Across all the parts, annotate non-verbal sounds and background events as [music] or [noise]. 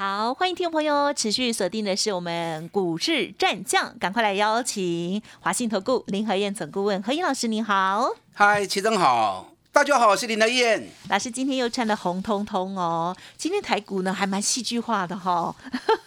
好，欢迎听众朋友持续锁定的是我们股市战将，赶快来邀请华信投顾林和燕总顾问何燕老师，您好。嗨，齐总好，大家好，我是林德燕。老师今天又穿的红彤彤哦，今天台股呢还蛮戏剧化的哈、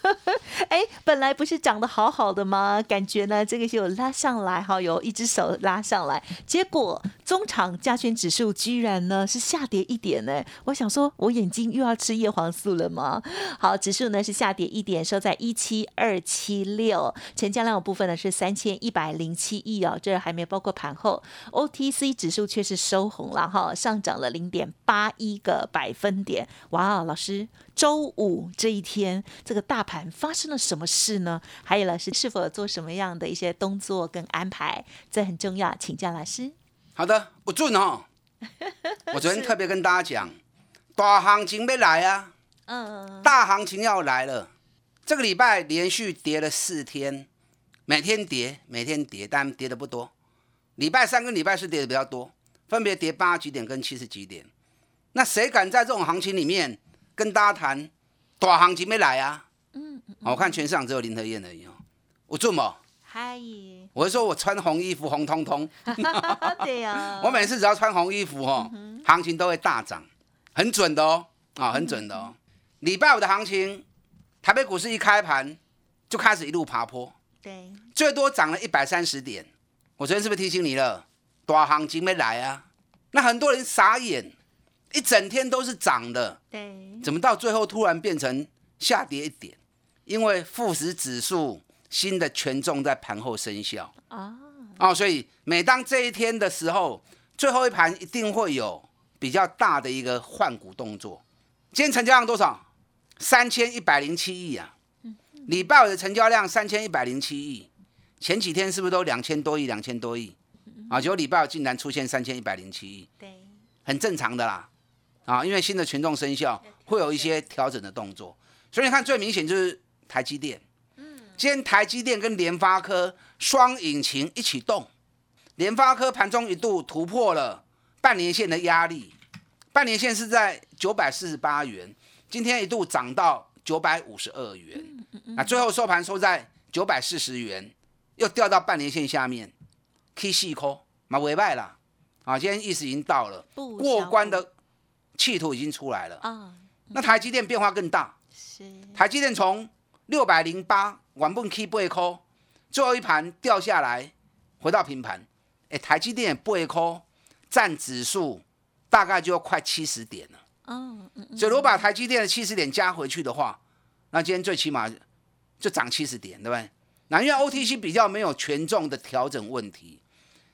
[laughs] 哎，本来不是长得好好的吗？感觉呢这个有拉上来哈，有一只手拉上来，结果中场加权指数居然呢是下跌一点呢。我想说，我眼睛又要吃叶黄素了吗？好，指数呢是下跌一点，收在一七二七六，成交量的部分呢是三千一百零七亿哦，这还没包括盘后。OTC 指数却是收红了哈，上涨了零点八一个百分点。哇，老师，周五这一天这个大盘发生了什么事呢？还有老师是否有做什么样的一些动作跟安排？这很重要，请教老师。好的，我准哦。[laughs] 我昨天特别跟大家讲，大行情没来啊，嗯，大行情要来了。这个礼拜连续跌了四天，每天跌，每天跌，但跌的不多。礼拜三跟礼拜四跌的比较多，分别跌八几点跟七十几点。那谁敢在这种行情里面跟大家谈大行情没来啊？嗯，我看全市场只有林和燕而已哦。我准不？嗨，我是说我穿红衣服红彤彤，[laughs] 对呀、[laughs] 我每次只要穿红衣服哦，行情都会大涨，很准的哦，啊，很准的哦。礼拜五的行情，台北股市一开盘就开始一路爬坡，对，最多涨了一百三十点。我昨天是不是提醒你了？大行情没来啊？那很多人傻眼，一整天都是涨的，对，怎么到最后突然变成下跌一点？因为富时指数新的权重在盘后生效。啊，哦，所以每当这一天的时候，最后一盘一定会有比较大的一个换股动作。今天成交量多少？三千一百零七亿啊！礼拜五的成交量三千一百零七亿，前几天是不是都两千多亿？两千多亿啊！结果礼拜五竟然出现三千一百零七亿，对，很正常的啦。啊，因为新的群众生效，会有一些调整的动作。所以你看，最明显就是台积电。今天台积电跟联发科双引擎一起动，联发科盘中一度突破了半年线的压力，半年线是在九百四十八元，今天一度涨到九百五十二元，那最后收盘收在九百四十元，又掉到半年线下面，K 细抠马尾败啦，啊，今天意思已经到了，过关的企图已经出来了，啊，那台积电变化更大，是，台积电从六百零八原本 K 八块，最后一盘掉下来，回到平盘。哎，台积电八块占指数大概就要快七十点了。嗯，所以如果把台积电的七十点加回去的话，那今天最起码就涨七十点，对不对？那因为 OTC 比较没有权重的调整问题，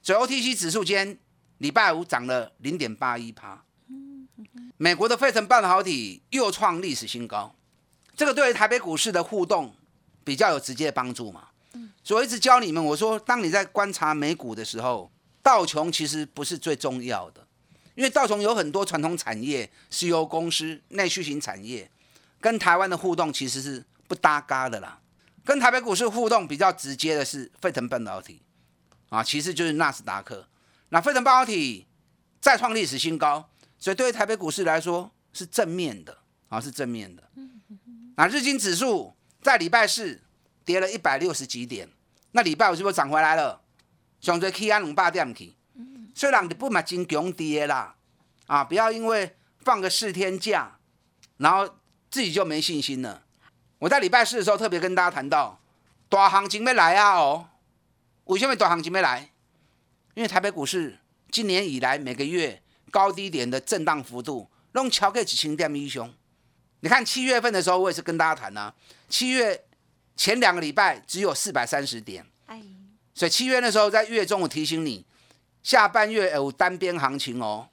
所以 OTC 指数今天礼拜五涨了零点八一趴。美国的费城半导体又创历史新高，这个对于台北股市的互动比较有直接帮助嘛。所以我一直教你们，我说当你在观察美股的时候，道琼其实不是最重要的，因为道琼有很多传统产业、石油公司、内需型产业，跟台湾的互动其实是不搭嘎的啦。跟台北股市互动比较直接的是费城半导体，啊，其次就是纳斯达克。那费城半导体再创历史新高，所以对于台北股市来说是正面的，啊，是正面的。那日经指数在礼拜四跌了一百六十几点，那礼拜五是不是涨回来了？上最 K 安两百点去，虽然你不买真强跌啦，啊，不要因为放个四天假，然后自己就没信心了。我在礼拜四的时候特别跟大家谈到，大行情没来啊哦，为什么大行情没来？因为台北股市今年以来每个月高低点的震荡幅度，弄超过几千点以上。你看七月份的时候，我也是跟大家谈啊，七月前两个礼拜只有四百三十点，哎，所以七月那时候在月中我提醒你，下半月有单边行情哦，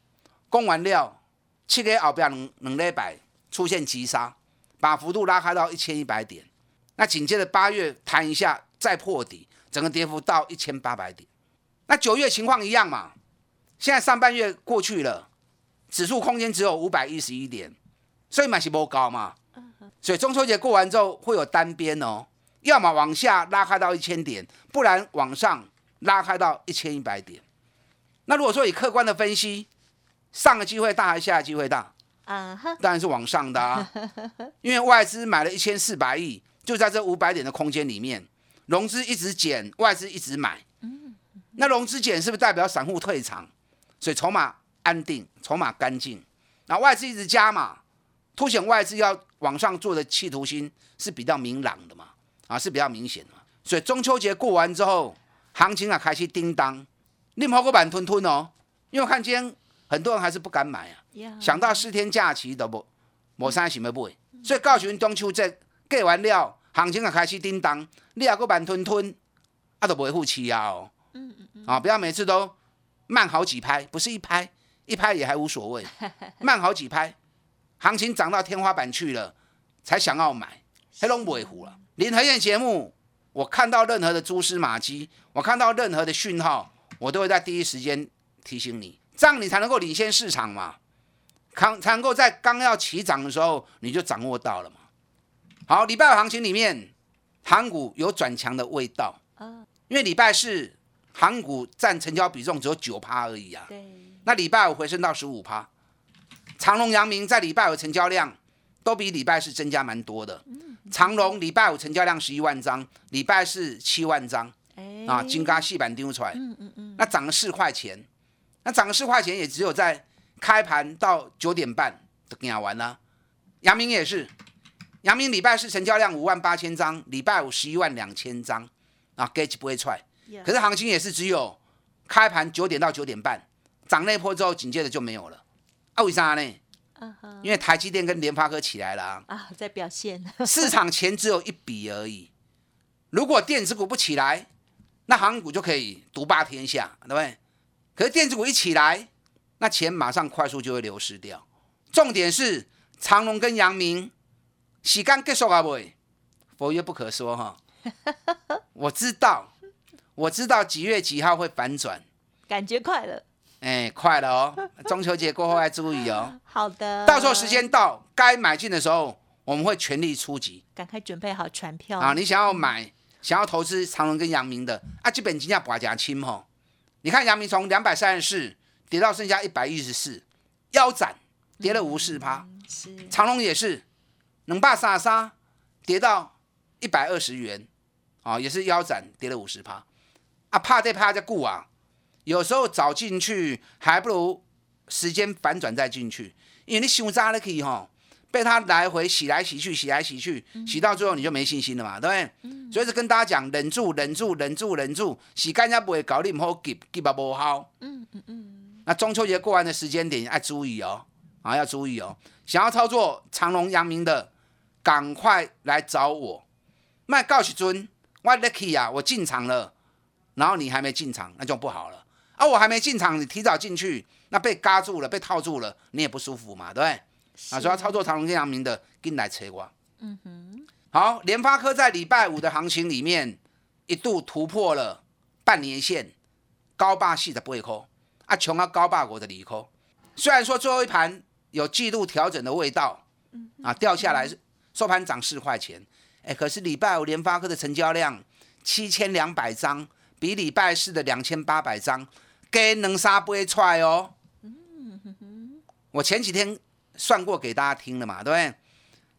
供完料，七个月后边两两礼拜出现急杀，把幅度拉开到一千一百点，那紧接着八月弹一下再破底，整个跌幅到一千八百点，那九月情况一样嘛？现在上半月过去了，指数空间只有五百一十一点，所以买是不高嘛。所以中秋节过完之后会有单边哦，要么往下拉开到一千点，不然往上拉开到一千一百点。那如果说以客观的分析，上个机会大还是下个机会大？啊哈，当然是往上的啊，[laughs] 因为外资买了一千四百亿，就在这五百点的空间里面，融资一直减，外资一直买。那融资减是不是代表散户退场？所以筹码安定，筹码干净。那外资一直加嘛，凸显外资要往上做的企图心是比较明朗的嘛，啊是比较明显的嘛。所以中秋节过完之后，行情啊开始叮当，你好个板吞吞哦，因为我看今天很多人还是不敢买啊。想到四天假期都无无啥想要买，所以告诉你中秋节过完了，行情啊开始叮当，你也个慢吞吞，啊都不会付气啊哦。嗯嗯嗯。啊，不要每次都慢好几拍，不是一拍，一拍也还无所谓，[laughs] 慢好几拍，行情涨到天花板去了，才想要买，黑龙不会糊了。林和燕节目，我看到任何的蛛丝马迹，我看到任何的讯号，我都会在第一时间提醒你，这样你才能够领先市场嘛。刚才能够在刚要起涨的时候，你就掌握到了嘛。好，礼拜五行情里面，航股有转强的味道。因为礼拜四航股占成交比重只有九趴而已啊。对。那礼拜五回升到十五趴，长隆、阳明在礼拜五成交量都比礼拜四增加蛮多的。长隆礼拜五成交量十一万张，礼拜四七万张。啊，金刚细板丢出来。嗯嗯嗯。那涨了四块钱，那涨了四块钱也只有在。开盘到九点半都给完了，阳明也是，阳明礼拜四成交量五万八千张，礼拜五十一万两千张，啊，gauge 不会踹，可是行情也是只有开盘九点到九点半，涨那波之后紧接着就没有了，啊，为啥呢？因为台积电跟联发科起来了啊，啊，在表现，[laughs] 市场钱只有一笔而已，如果电子股不起来，那航股就可以独霸天下，对不对？可是电子股一起来。那钱马上快速就会流失掉。重点是长隆跟阳明洗干结束啊不？佛曰不可说哈。[laughs] 我知道，我知道几月几号会反转，感觉快了。哎，快了哦！中秋节过后要注意哦。[laughs] 好的。到时候时间到，该买进的时候，我们会全力出击。赶快准备好船票啊！你想要买、想要投资长隆跟阳明的啊，基本金价寡加轻哈。你看阳明从两百三十四。跌到剩下一百一十四，腰斩，跌了五十趴。长隆也是，能把杀杀，跌到一百二十元，啊，也是腰斩，跌了五十趴。啊，怕这怕再顾啊，有时候早进去还不如时间反转再进去，因为你想扎了可以哈，被他来回洗来洗去，洗来洗去，洗到最后你就没信心了嘛，对不对？所以是跟大家讲，忍住，忍住，忍住，忍住，洗干净不会搞，你唔好急，急啊不好。嗯嗯嗯。那中秋节过完的时间点要注意哦，啊要注意哦！想要操作长隆、阳明的，赶快来找我。卖告诉尊，我 lucky 啊，我进场了，然后你还没进场，那就不好了。啊，我还没进场，你提早进去，那被嘎住了，被套住了，你也不舒服嘛，对不对？啊，所以要操作长隆跟阳明的，跟来扯我。嗯哼。好，联发科在礼拜五的行情里面，一度突破了半年线，高霸系的不会扣。啊，穷啊高霸国的理科，虽然说最后一盘有季度调整的味道，啊掉下来收盘涨四块钱，哎，可是礼拜五联发科的成交量七千两百张，比礼拜四的两千八百张，跟能杀不会踹哦。我前几天算过给大家听了嘛，对不对？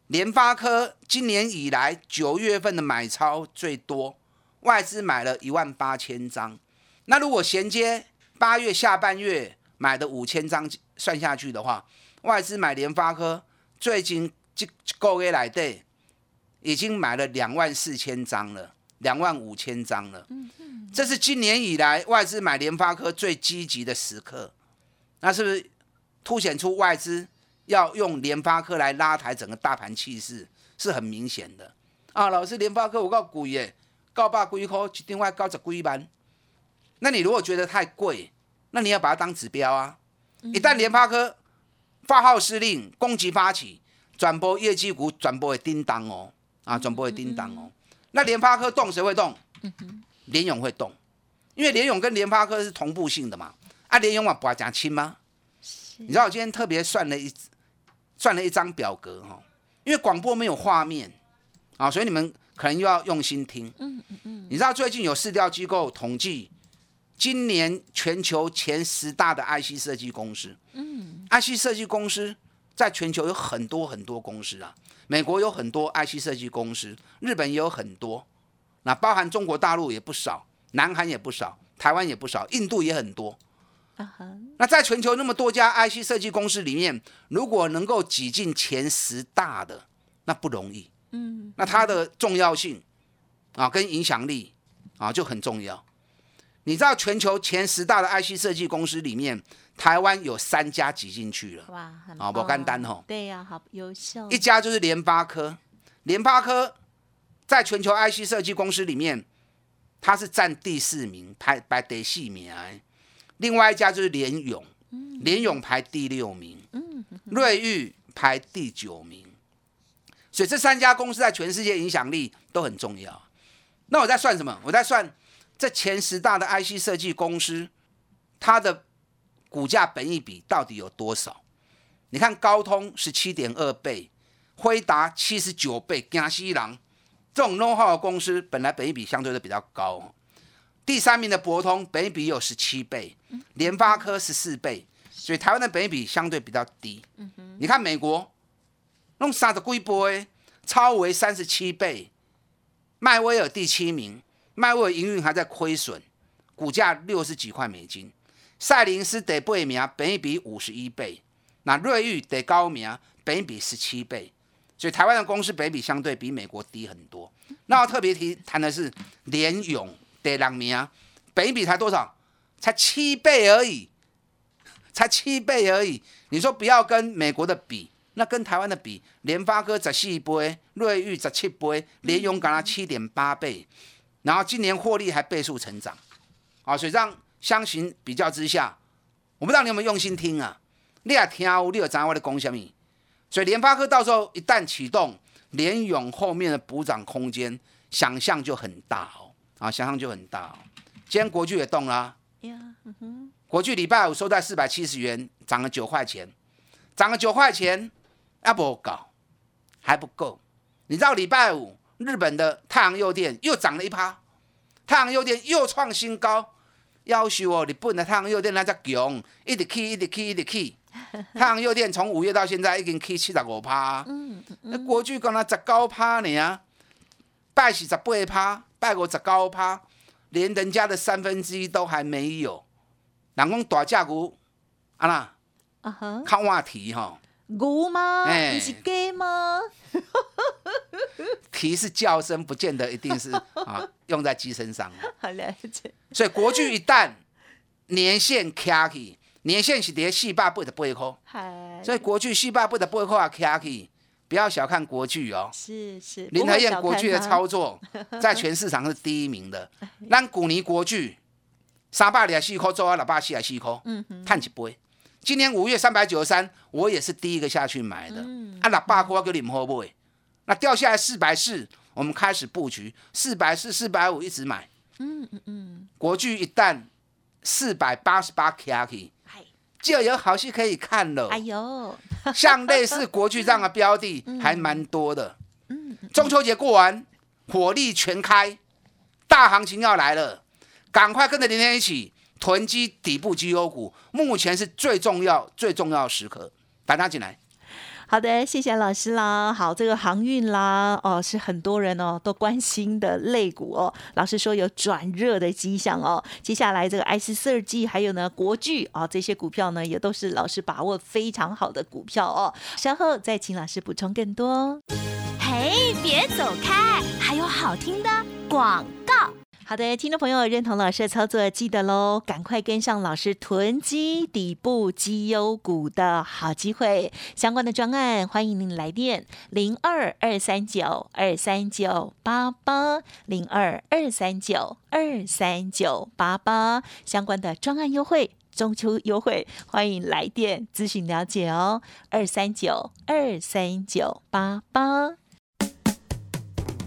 联发科今年以来九月份的买超最多，外资买了一万八千张，那如果衔接。八月下半月买的五千张算下去的话，外资买联发科最近这个月来对，已经买了两万四千张了，两万五千张了。这是今年以来外资买联发科最积极的时刻。那是不是凸显出外资要用联发科来拉抬整个大盘气势，是很明显的啊？老师，联发科我告贵耶，告八几块，一定要高十几万。那你如果觉得太贵，那你要把它当指标啊！一旦联发科发号施令，攻击发起，转播业绩股，转播会叮当哦，啊，转播会叮当哦。那联发科动谁会动？联勇会动，因因为联勇跟联发科是同步性的嘛，啊，联勇嘛不讲亲吗？你知道我今天特别算了一算了一张表格哈，因为广播没有画面啊，所以你们可能又要用心听。嗯嗯嗯。你知道最近有市调机构统计，今年全球前十大的 IC 设计公司。嗯。IC 设计公司在全球有很多很多公司啊，美国有很多 IC 设计公司，日本也有很多，那包含中国大陆也不少，南韩也不少，台湾也不少，印度也很多。那在全球那么多家 IC 设计公司里面，如果能够挤进前十大的，那不容易。嗯，那它的重要性啊，跟影响力啊就很重要。你知道全球前十大的 IC 设计公司里面，台湾有三家挤进去了。哇，啊，不干单吼。对呀，好优秀。一家就是联发科，联发科在全球 IC 设计公司里面，它是占第四名，排排第四名。另外一家就是联勇，联勇排第六名，瑞昱排第九名，所以这三家公司在全世界影响力都很重要。那我在算什么？我在算这前十大的 IC 设计公司，它的股价本益比到底有多少？你看高通十七点二倍，辉达七十九倍，江西郎这种 know how 的公司，本来本益比相对都比较高。第三名的博通，本益比有十七倍，联发科十四倍，所以台湾的本益比相对比较低。你看美国弄啥的规波，超为三十七倍，迈威尔第七名，迈威尔营运还在亏损，股价六十几块美金。赛灵思得八名，本比五十一倍，那瑞昱得高名，本比十七倍，所以台湾的公司本比相对比美国低很多。那特别提谈的是联勇。得两名，本比才多少？才七倍而已，才七倍而已。你说不要跟美国的比，那跟台湾的比，联发科十四倍，瑞昱十七倍，联勇敢了七点八倍，然后今年获利还倍数成长，啊，所以这样相形比较之下，我不知道你有没有用心听啊？你也听，你有知道我的讲什么？所以联发科到时候一旦启动，联勇后面的补涨空间，想象就很大哦。啊，想象就很大哦。今天国巨也动了。国巨礼拜五收在四百七十元，涨了九块钱，涨了九块钱，啊不搞，还不够。你知道礼拜五日本的太阳诱电又涨了一趴，太阳诱电又创新高。要求哦，日本的太阳诱电那只强，一直起，一直起，一直起。[laughs] 太阳诱电从五月到现在已经起七十五趴。嗯那国巨讲那十九趴呢，拜是十八趴。拜五十九趴，连人家的三分之一都还没有。人讲大价股，啊啦，看话题哈。牛吗？你是鸡吗？[laughs] 题是叫声，不见得一定是 [laughs] 啊，用在鸡身上。好了解。所以国剧一旦年限卡起，年限是跌四百八十八块。所以国剧四百八十八块卡起。不要小看国剧哦，是是，林和燕国剧的操作 [laughs] 在全市场是第一名的。咱古尼国剧三百二十四块做啊，六百四十四块，嗯哼，赚一杯。今年五月三百九十三，我也是第一个下去买的。啊，六百块给你们会不会？那掉下来四百四，我们开始布局四百四、四百五一直买。嗯嗯嗯，国巨一旦四百八十八 K K。就有好戏可以看了。哎呦，[laughs] 像类似国巨这样的标的还蛮多的。嗯，中秋节过完，火力全开，大行情要来了，赶快跟着林天一起囤积底部绩优股，目前是最重要、最重要的时刻，大家进来。好的，谢谢老师啦。好，这个航运啦，哦，是很多人哦都关心的类股哦。老师说有转热的迹象哦。接下来这个 I 四二 G 还有呢国巨啊这些股票呢，也都是老师把握非常好的股票哦。稍后再请老师补充更多。嘿，别走开，还有好听的广告。好的，听众朋友认同老师的操作，记得喽，赶快跟上老师囤积底部绩优股的好机会。相关的专案，欢迎您来电零二二三九二三九八八零二二三九二三九八八。相关的专案优惠，中秋优惠，欢迎来电咨询了解哦。二三九二三九八八。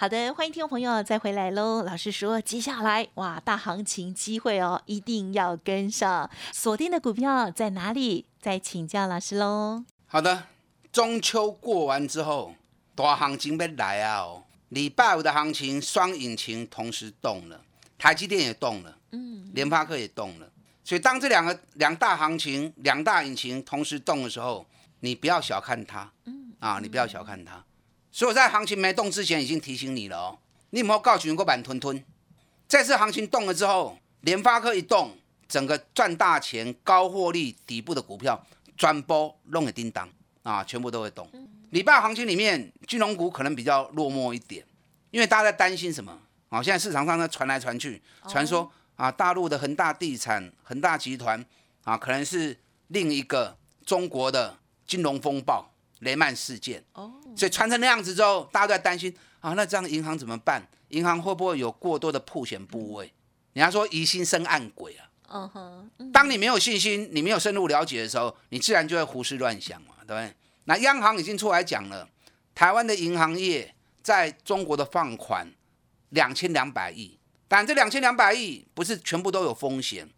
好的，欢迎听众朋友再回来喽。老师说，接下来哇，大行情机会哦，一定要跟上。锁定的股票在哪里？再请教老师喽。好的，中秋过完之后，大行情要来啊！哦，礼拜五的行情双引擎同时动了，台积电也动了，嗯，联发科也动了。所以当这两个两大行情、两大引擎同时动的时候，你不要小看它，嗯啊，你不要小看它。所以我在行情没动之前已经提醒你了哦，你有没有告诉你过板吞吞？这次行情动了之后，联发科一动，整个赚大钱、高获利底部的股票，转波弄个叮当啊，全部都会动。礼拜行情里面，金融股可能比较落寞一点，因为大家在担心什么？啊，现在市场上呢传来传去，传说啊，大陆的恒大地产、恒大集团啊，可能是另一个中国的金融风暴。雷曼事件，哦，所以传成那样子之后，大家都在担心啊，那这样银行怎么办？银行会不会有过多的破险部位？人家说疑心生暗鬼啊。嗯哼，当你没有信心，你没有深入了解的时候，你自然就会胡思乱想嘛，对不对？那央行已经出来讲了，台湾的银行业在中国的放款两千两百亿，但这两千两百亿不是全部都有风险，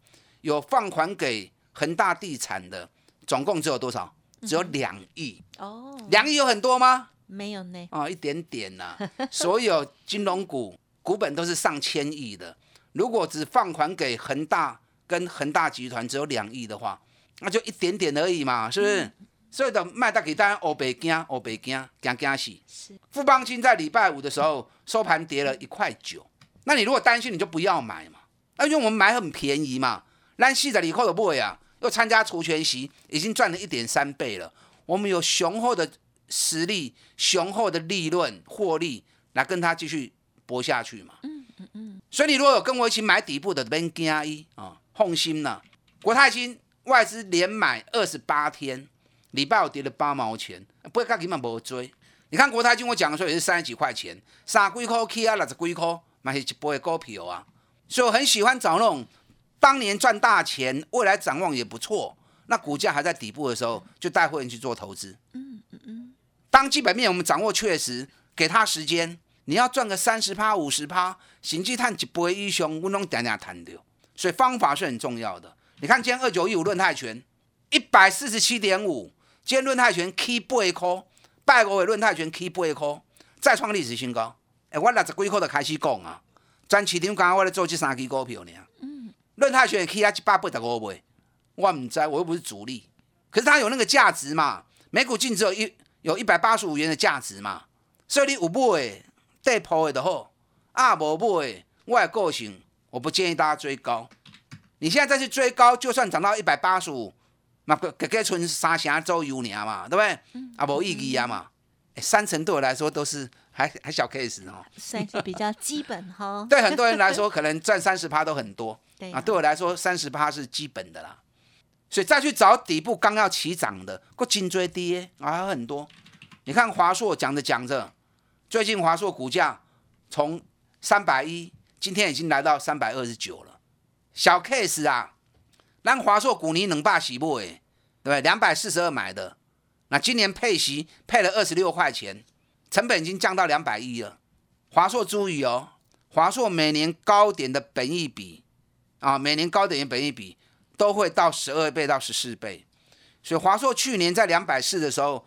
有放款给恒大地产的，总共只有多少？只有两亿哦，两亿有很多吗？没有呢，哦，一点点呐。[laughs] 所有金融股股本都是上千亿的，如果只放款给恒大跟恒大集团只有两亿的话，那就一点点而已嘛，是不是？所以的卖大给大家，欧北京，欧北京，惊惊死。是富邦金在礼拜五的时候收盘跌了一块九，那你如果担心，你就不要买嘛。那因为我们买很便宜嘛，咱四十二块就买啊。又参加除权息，已经赚了一点三倍了。我们有雄厚的实力、雄厚的利润获利来跟他继续搏下去嘛。嗯嗯嗯。所以你如果有跟我一起买底部的 Ben 加一啊，放心啦。国泰金外资连买二十八天，礼拜五跌了八毛钱，不会看根本不追。你看国泰金，我讲的时候也是三十几块钱，三几块 K 啊，六十几块，买是一波的股票啊。所以我很喜欢找那种。当年赚大钱，未来展望也不错。那股价还在底部的时候，就带会员去做投资。嗯嗯嗯。当基本面我们掌握确实，给他时间，你要赚个三十趴、五十趴，行迹探几波英雄，我拢点点谈掉。所以方法是很重要的。你看今天二九一五论泰拳一百四十七点五，今天论泰拳 K 八颗，拜国的论泰拳 K 八颗，再创历史新高。哎，我六十几块就开始讲啊，专市场刚刚我咧做这三支股票呢。论泰选 K 啊一百八十五倍，我唔知，我又不是主力，可是它有那个价值嘛？每股净值有一有一百八十五元的价值嘛？所以你有买，带抛的好，啊无买，我的个性，我不建议大家追高。你现在再去追高，就算涨到一百八十五，嘛个给给存三成左右年嘛，对不对？啊无意义啊嘛，三成对我来说都是还还小 case 哦，算是比较基本哈。[laughs] 对很多人来说，可能赚三十趴都很多。啊，对我来说，三十八是基本的啦，所以再去找底部刚要起涨的，过颈椎跌啊，还有很多。你看华硕讲着讲着，最近华硕股价从三百一，今天已经来到三百二十九了。小 case 啊，让华硕股你能霸起不？哎，对不对？两百四十二买的，那今年配息配了二十六块钱，成本已经降到两百一了。华硕注意哦，华硕每年高点的本益比。啊，每年高点的本益比都会到十二倍到十四倍，所以华硕去年在两百四的时候，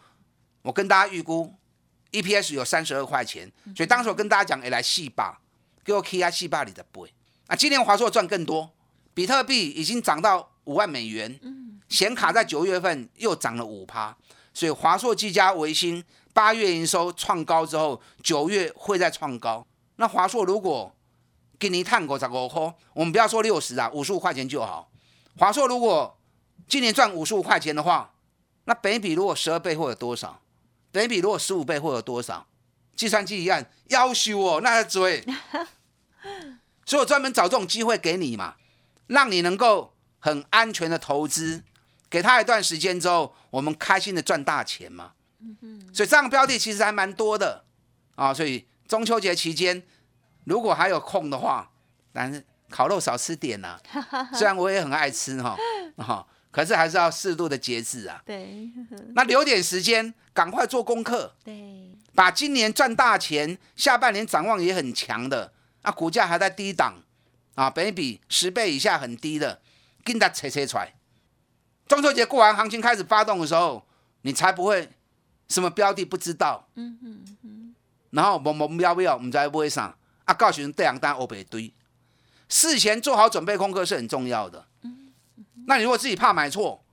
我跟大家预估 EPS 有三十二块钱，所以当时我跟大家讲，哎，来细霸，给我 K 啊四百里的倍啊！今年华硕赚更多，比特币已经涨到五万美元，显卡在九月份又涨了五趴，所以华硕、技嘉、维新八月营收创高之后，九月会再创高。那华硕如果给你探过十五块，我们不要说六十啊，五十五块钱就好。华硕如果今年赚五十五块钱的话，那北比如果十二倍会有多少？北比如果十五倍会有多少？计算机一样要求哦，那追。[laughs] 所以我专门找这种机会给你嘛，让你能够很安全的投资，给他一段时间之后，我们开心的赚大钱嘛。所以这样标的其实还蛮多的啊。所以中秋节期间，如果还有空的话，但是烤肉少吃点呐。[laughs] 虽然我也很爱吃哈，哈，可是还是要适度的节制啊。对，那留点时间，赶快做功课。对，把今年赚大钱，下半年展望也很强的，啊，股价还在低档，啊，本比十倍以下很低的，跟它扯扯出来。中秋节过完，行情开始发动的时候，你才不会什么标的不知道，嗯嗯嗯，然后懵懵标标，我们在买上，啊，告诉人这两单欧北堆，事前做好准备功课是很重要的。那你如果自己怕买错，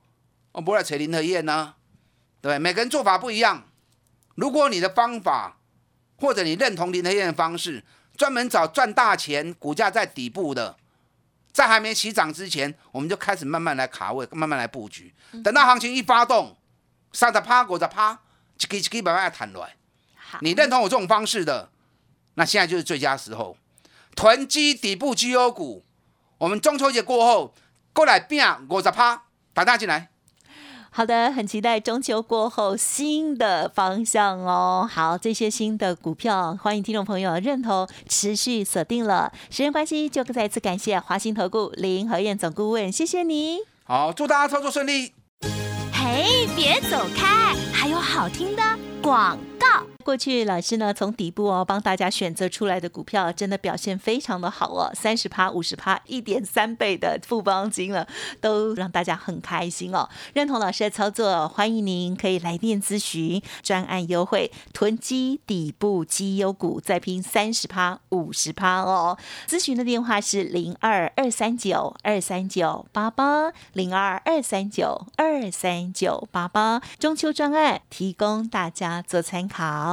我不会扯林和燕呢，对不对？每个人做法不一样。如果你的方法，或者你认同林和燕的方式，专门找赚大钱、股价在底部的，在还没起涨之前，我们就开始慢慢来卡位，慢慢来布局。等到行情一发动，三十趴、五十趴，一基一基慢慢弹来。好，你认同我这种方式的，那现在就是最佳时候，囤积底部绩优股。我们中秋节过后过来变五十趴，打大进来。好的，很期待中秋过后新的方向哦。好，这些新的股票，欢迎听众朋友认同，持续锁定了。时间关系，就再次感谢华兴投顾林和燕总顾问，谢谢你。好，祝大家操作顺利。嘿，别走开，还有好听的广告。过去老师呢从底部哦帮大家选择出来的股票，真的表现非常的好哦，三十趴、五十趴、一点三倍的富邦金了，都让大家很开心哦。认同老师的操作，欢迎您可以来电咨询专案优惠，囤积底部绩优股，再拼三十趴、五十趴哦。咨询的电话是零二二三九二三九八八零二二三九二三九八八，中秋专案提供大家做参考。